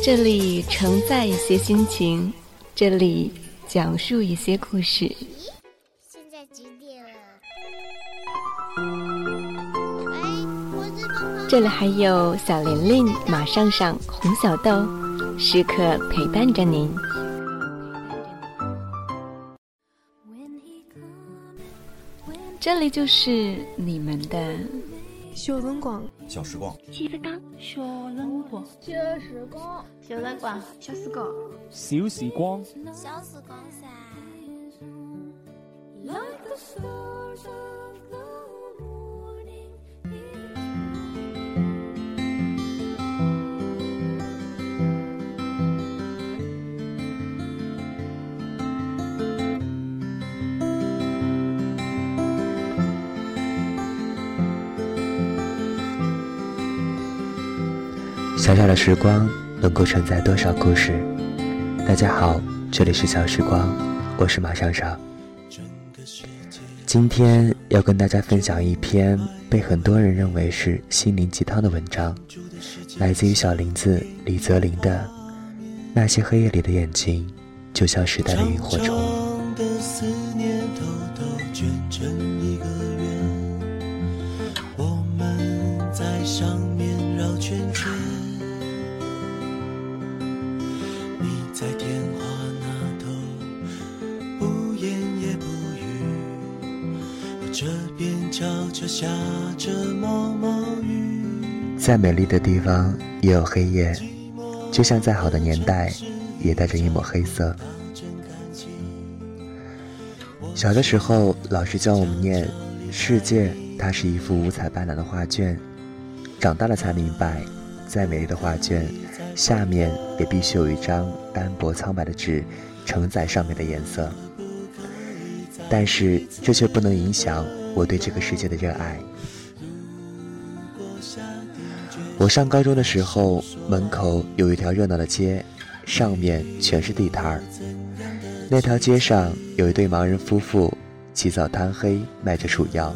这里承载一些心情，这里讲述一些故事。这里还有小玲玲、马上上、红小豆，时刻陪伴着您。这里就是你们的小辰光，小时光，小时光，小辰光，小时光，小辰光，小时光，小时光，小时光噻。小小的时光能够承载多少故事？大家好，这里是小时光，我是马上上。今天要跟大家分享一篇被很多人认为是心灵鸡汤的文章，来自于小林子李泽林的《那些黑夜里的眼睛，就像时代的萤火虫》。边悄悄下着毛毛雨。再美丽的地方也有黑夜，就像再好的年代也带着一抹黑色。小的时候，老师教我们念：世界它是一幅五彩斑斓的画卷。长大了才明白，再美丽的画卷。下面也必须有一张单薄苍白的纸，承载上面的颜色。但是这却不能影响我对这个世界的热爱。我上高中的时候，门口有一条热闹的街，上面全是地摊儿。那条街上有一对盲人夫妇，起早贪黑卖着鼠药。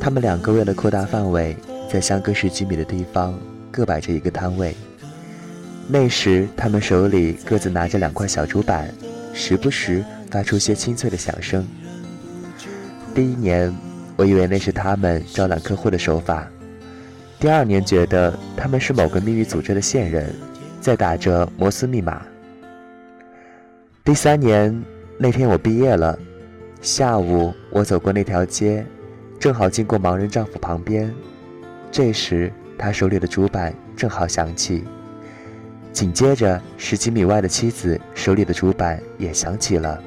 他们两个为了扩大范围，在相隔十几米的地方各摆着一个摊位。那时，他们手里各自拿着两块小竹板，时不时发出些清脆的响声。第一年，我以为那是他们招揽客户的手法；第二年，觉得他们是某个秘密组织的线人，在打着摩斯密码。第三年，那天我毕业了，下午我走过那条街，正好经过盲人丈夫旁边，这时他手里的主板正好响起。紧接着，十几米外的妻子手里的主板也响起了，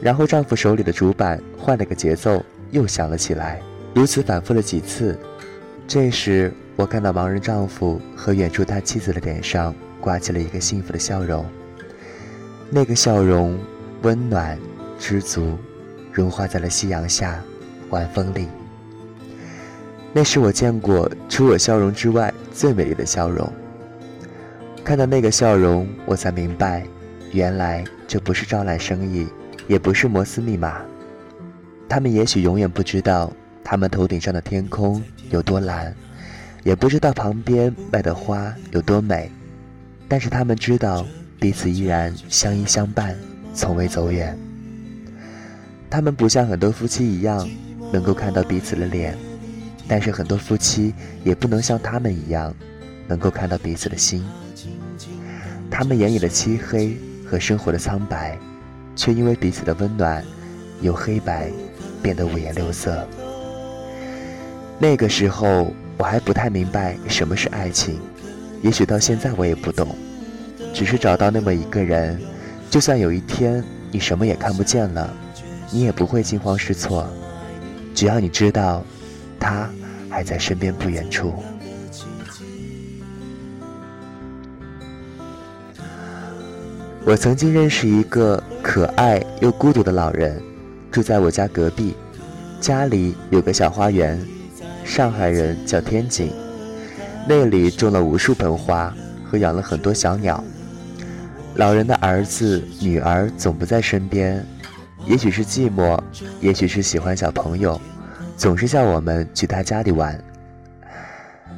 然后丈夫手里的主板换了个节奏，又响了起来，如此反复了几次。这时，我看到盲人丈夫和远处他妻子的脸上挂起了一个幸福的笑容，那个笑容温暖、知足，融化在了夕阳下，晚风里。那是我见过除我笑容之外最美丽的笑容。看到那个笑容，我才明白，原来这不是招揽生意，也不是摩斯密码。他们也许永远不知道，他们头顶上的天空有多蓝，也不知道旁边卖的花有多美，但是他们知道，彼此依然相依相伴，从未走远。他们不像很多夫妻一样，能够看到彼此的脸，但是很多夫妻也不能像他们一样，能够看到彼此的心。他们眼里的漆黑和生活的苍白，却因为彼此的温暖，由黑白变得五颜六色。那个时候，我还不太明白什么是爱情，也许到现在我也不懂。只是找到那么一个人，就算有一天你什么也看不见了，你也不会惊慌失措。只要你知道，他还在身边不远处。我曾经认识一个可爱又孤独的老人，住在我家隔壁，家里有个小花园。上海人叫天井，那里种了无数盆花和养了很多小鸟。老人的儿子、女儿总不在身边，也许是寂寞，也许是喜欢小朋友，总是叫我们去他家里玩。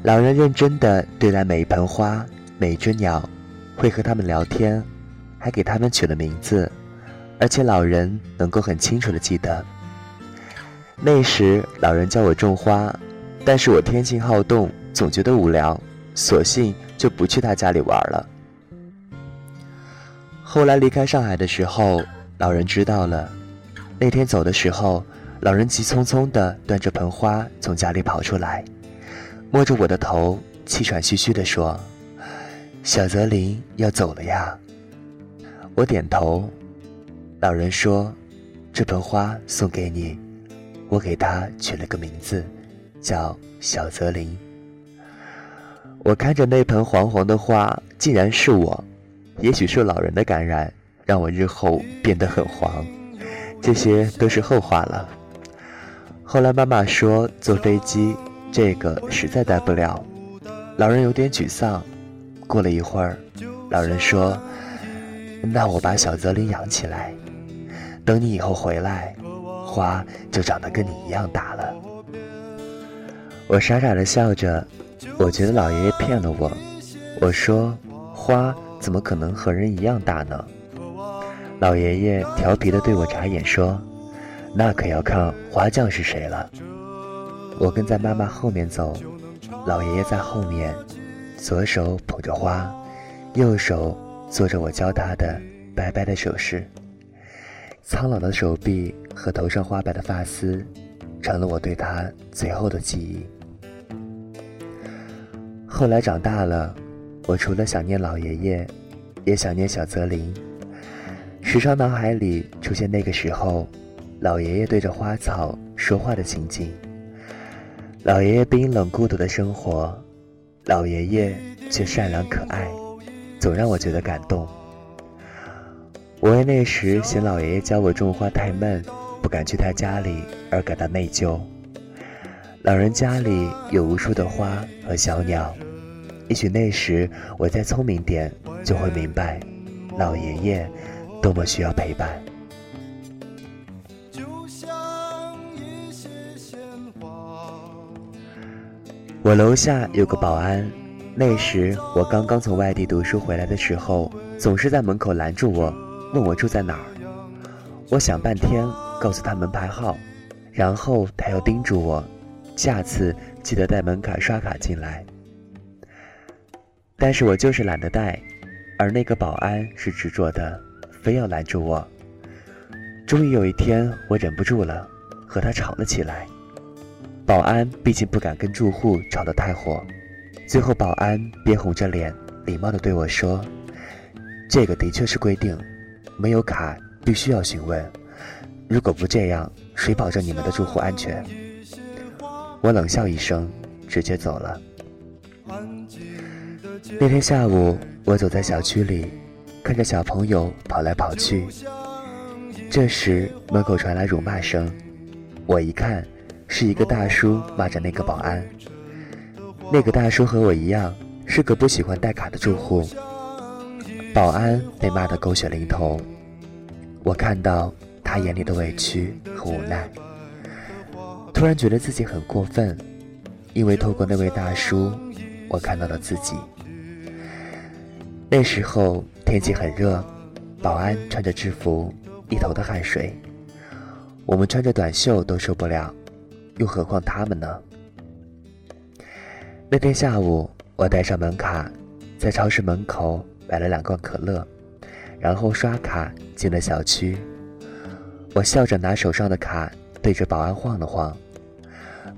老人认真地对待每一盆花、每一只鸟，会和他们聊天，还给他们取了名字，而且老人能够很清楚的记得。那时，老人教我种花，但是我天性好动，总觉得无聊，索性就不去他家里玩了。后来离开上海的时候，老人知道了。那天走的时候，老人急匆匆的端着盆花从家里跑出来。摸着我的头，气喘吁吁的说：“小泽林要走了呀。”我点头。老人说：“这盆花送给你，我给它取了个名字，叫小泽林。”我看着那盆黄黄的花，竟然是我。也许是老人的感染，让我日后变得很黄。这些都是后话了。后来妈妈说坐飞机。这个实在待不了，老人有点沮丧。过了一会儿，老人说：“那我把小泽林养起来，等你以后回来，花就长得跟你一样大了。”我傻傻的笑着，我觉得老爷爷骗了我。我说：“花怎么可能和人一样大呢？”老爷爷调皮的对我眨眼说：“那可要看花匠是谁了。”我跟在妈妈后面走，老爷爷在后面，左手捧着花，右手做着我教他的白白的手势。苍老的手臂和头上花白的发丝，成了我对他最后的记忆。后来长大了，我除了想念老爷爷，也想念小泽林，时常脑海里出现那个时候，老爷爷对着花草说话的情景。老爷爷冰冷孤独的生活，老爷爷却善良可爱，总让我觉得感动。我为那时嫌老爷爷教我种花太闷，不敢去他家里而感到内疚。老人家里有无数的花和小鸟，也许那时我再聪明点，就会明白，老爷爷多么需要陪伴。我楼下有个保安，那时我刚刚从外地读书回来的时候，总是在门口拦住我，问我住在哪儿。我想半天，告诉他门牌号，然后他又叮嘱我，下次记得带门卡刷卡进来。但是我就是懒得带，而那个保安是执着的，非要拦住我。终于有一天，我忍不住了，和他吵了起来。保安毕竟不敢跟住户吵得太火，最后保安憋红着脸，礼貌地对我说：“这个的确是规定，没有卡必须要询问。如果不这样，谁保证你们的住户安全？”我冷笑一声，直接走了。那天下午，我走在小区里，看着小朋友跑来跑去。这时门口传来辱骂声，我一看。是一个大叔骂着那个保安，那个大叔和我一样是个不喜欢带卡的住户。保安被骂得狗血淋头，我看到他眼里的委屈和无奈，突然觉得自己很过分，因为透过那位大叔，我看到了自己。那时候天气很热，保安穿着制服，一头的汗水，我们穿着短袖都受不了。又何况他们呢？那天下午，我带上门卡，在超市门口买了两罐可乐，然后刷卡进了小区。我笑着拿手上的卡对着保安晃了晃，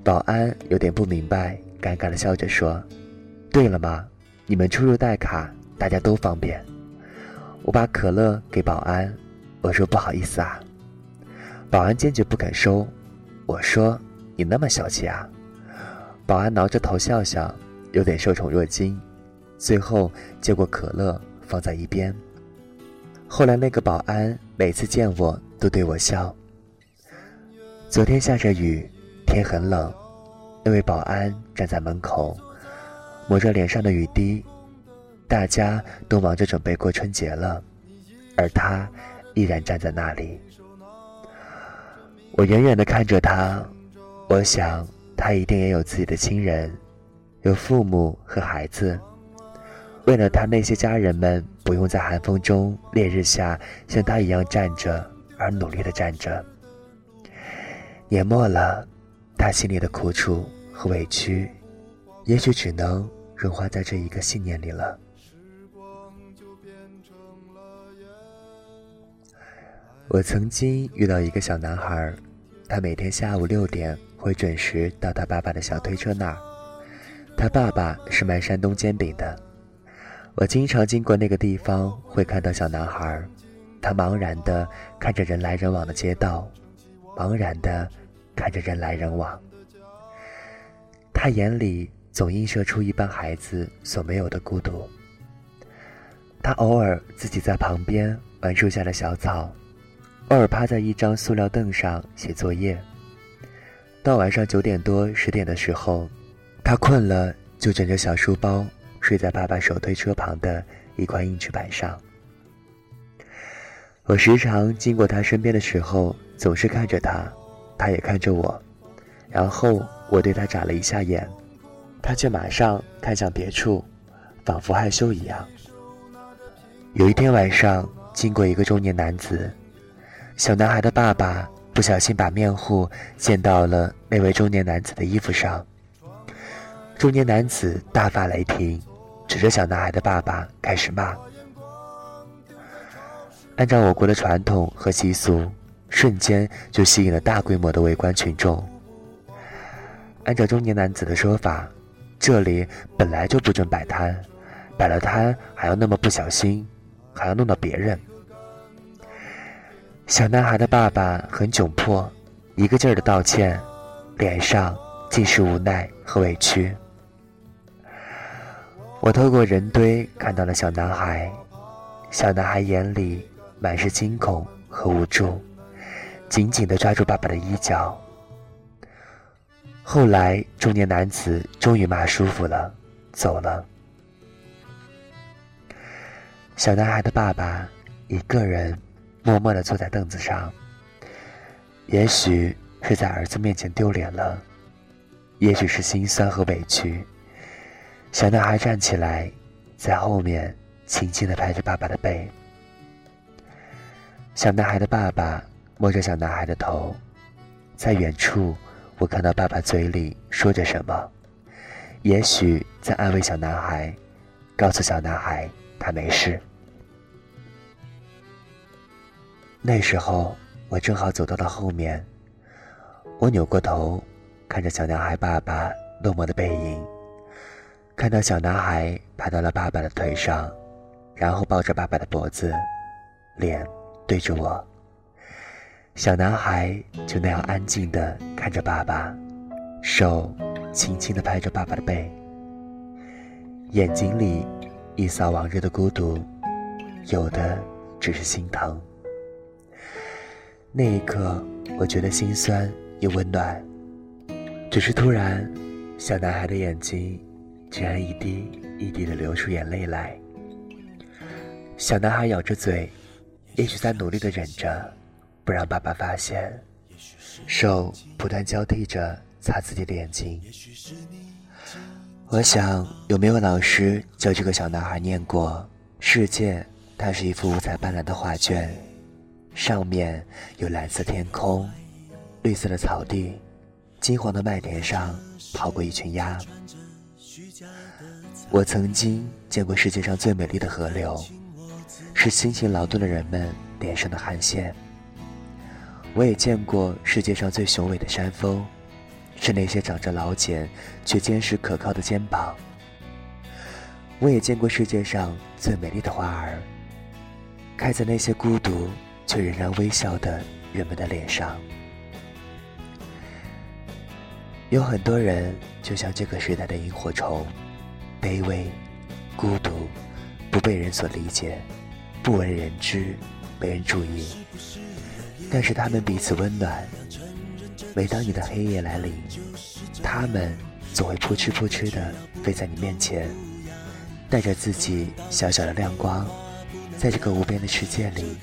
保安有点不明白，尴尬的笑着说：“对了嘛，你们出入带卡，大家都方便。”我把可乐给保安，我说：“不好意思啊。”保安坚决不肯收，我说。你那么小气啊！保安挠着头笑笑，有点受宠若惊，最后接过可乐放在一边。后来那个保安每次见我都对我笑。昨天下着雨，天很冷，那位保安站在门口，抹着脸上的雨滴，大家都忙着准备过春节了，而他依然站在那里。我远远的看着他，我想他一定也有自己的亲人，有父母和孩子。为了他那些家人们不用在寒风中、烈日下像他一样站着，而努力的站着。年末了，他心里的苦楚和委屈，也许只能融化在这一个信念里了。我曾经遇到一个小男孩，他每天下午六点会准时到他爸爸的小推车那儿。他爸爸是卖山东煎饼的。我经常经过那个地方，会看到小男孩，他茫然地看着人来人往的街道，茫然地看着人来人往。他眼里总映射出一般孩子所没有的孤独。他偶尔自己在旁边玩树下的小草，偶尔趴在一张塑料凳上写作业。到晚上九点多十点的时候，他困了就枕着小书包。睡在爸爸手推车旁的一块硬纸板上。我时常经过他身边的时候，总是看着他，他也看着我，然后我对他眨了一下眼，他却马上看向别处，仿佛害羞一样。有一天晚上，经过一个中年男子，小男孩的爸爸不小心把面糊溅到了那位中年男子的衣服上，中年男子大发雷霆。指着小男孩的爸爸开始骂。按照我国的传统和习俗，瞬间就吸引了大规模的围观群众。按照中年男子的说法，这里本来就不准摆摊，摆了摊还要那么不小心，还要弄到别人。小男孩的爸爸很窘迫，一个劲儿的道歉，脸上尽是无奈和委屈。我透过人堆看到了小男孩，小男孩眼里满是惊恐和无助，紧紧地抓住爸爸的衣角。后来，中年男子终于骂舒服了，走了。小男孩的爸爸一个人默默地坐在凳子上，也许是在儿子面前丢脸了，也许是心酸和委屈。小男孩站起来，在后面轻轻地拍着爸爸的背。小男孩的爸爸摸着小男孩的头，在远处，我看到爸爸嘴里说着什么，也许在安慰小男孩，告诉小男孩他没事。那时候，我正好走到了后面，我扭过头，看着小男孩爸爸落寞的背影。看到小男孩爬到了爸爸的腿上，然后抱着爸爸的脖子，脸对着我。小男孩就那样安静地看着爸爸，手轻轻地拍着爸爸的背，眼睛里一扫往日的孤独，有的只是心疼。那一刻，我觉得心酸又温暖。只是突然，小男孩的眼睛。竟然一滴一滴的流出眼泪来。小男孩咬着嘴，也许在努力的忍着，不让爸爸发现，手不断交替着擦自己的眼睛。我想，有没有老师教这个小男孩念过：世界，它是一幅五彩斑斓的画卷，上面有蓝色天空、绿色的草地、金黄的麦田上跑过一群鸭。我曾经见过世界上最美丽的河流，是辛勤劳动的人们脸上的汗腺。我也见过世界上最雄伟的山峰，是那些长着老茧却坚实可靠的肩膀。我也见过世界上最美丽的花儿，开在那些孤独却仍然微笑的人们的脸上，有很多人就像这个时代的萤火虫，卑微、孤独、不被人所理解、不为人知、没人注意。但是他们彼此温暖，每当你的黑夜来临，他们总会扑哧扑哧地飞在你面前，带着自己小小的亮光，在这个无边的世界里。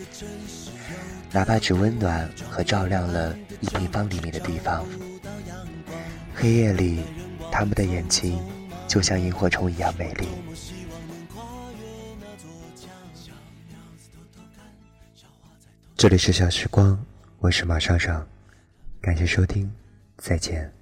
哪怕只温暖和照亮了一平方厘米的地方，黑夜里他们的眼睛就像萤火虫一样美丽。这里是小时光，我是马尚尚，感谢收听，再见。